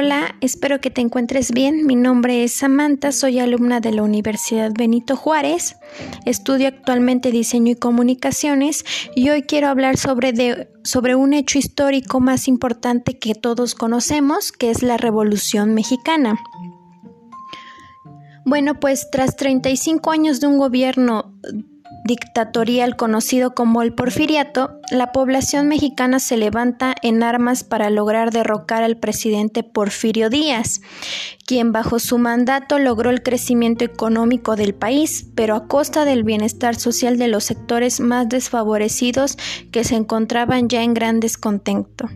hola, espero que te encuentres bien. Mi nombre es Samantha, soy alumna de la Universidad Benito Juárez, estudio actualmente diseño y comunicaciones y hoy quiero hablar sobre, sobre un hecho histórico más importante que todos conocemos, que es la Revolución Mexicana. Bueno, pues tras 35 años de un gobierno dictatorial conocido como el porfiriato, la población mexicana se levanta en armas para lograr derrocar al presidente Porfirio Díaz, quien bajo su mandato logró el crecimiento económico del país, pero a costa del bienestar social de los sectores más desfavorecidos que se encontraban ya en gran descontento.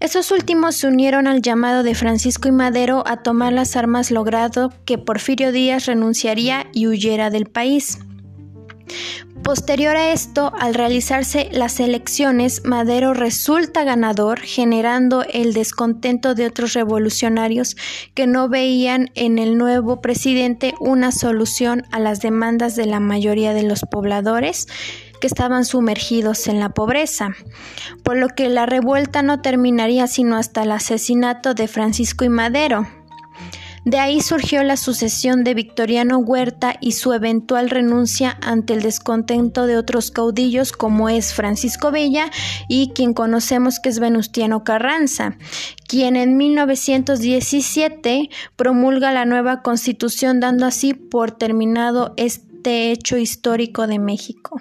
Esos últimos se unieron al llamado de Francisco y Madero a tomar las armas logrado que Porfirio Díaz renunciaría y huyera del país. Posterior a esto, al realizarse las elecciones, Madero resulta ganador, generando el descontento de otros revolucionarios que no veían en el nuevo presidente una solución a las demandas de la mayoría de los pobladores que estaban sumergidos en la pobreza, por lo que la revuelta no terminaría sino hasta el asesinato de Francisco y Madero. De ahí surgió la sucesión de Victoriano Huerta y su eventual renuncia ante el descontento de otros caudillos como es Francisco Villa y quien conocemos que es Venustiano Carranza, quien en 1917 promulga la nueva constitución dando así por terminado este hecho histórico de México.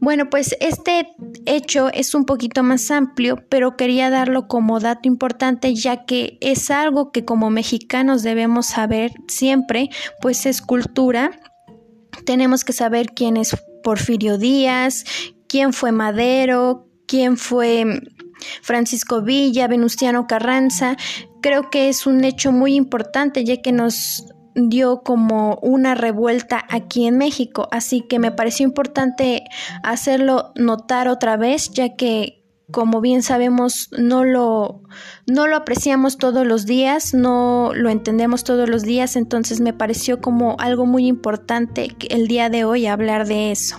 Bueno, pues este hecho es un poquito más amplio, pero quería darlo como dato importante ya que es algo que como mexicanos debemos saber siempre, pues es cultura. Tenemos que saber quién es Porfirio Díaz, quién fue Madero, quién fue Francisco Villa, Venustiano Carranza. Creo que es un hecho muy importante ya que nos dio como una revuelta aquí en México, así que me pareció importante hacerlo notar otra vez, ya que como bien sabemos no lo no lo apreciamos todos los días, no lo entendemos todos los días, entonces me pareció como algo muy importante el día de hoy hablar de eso.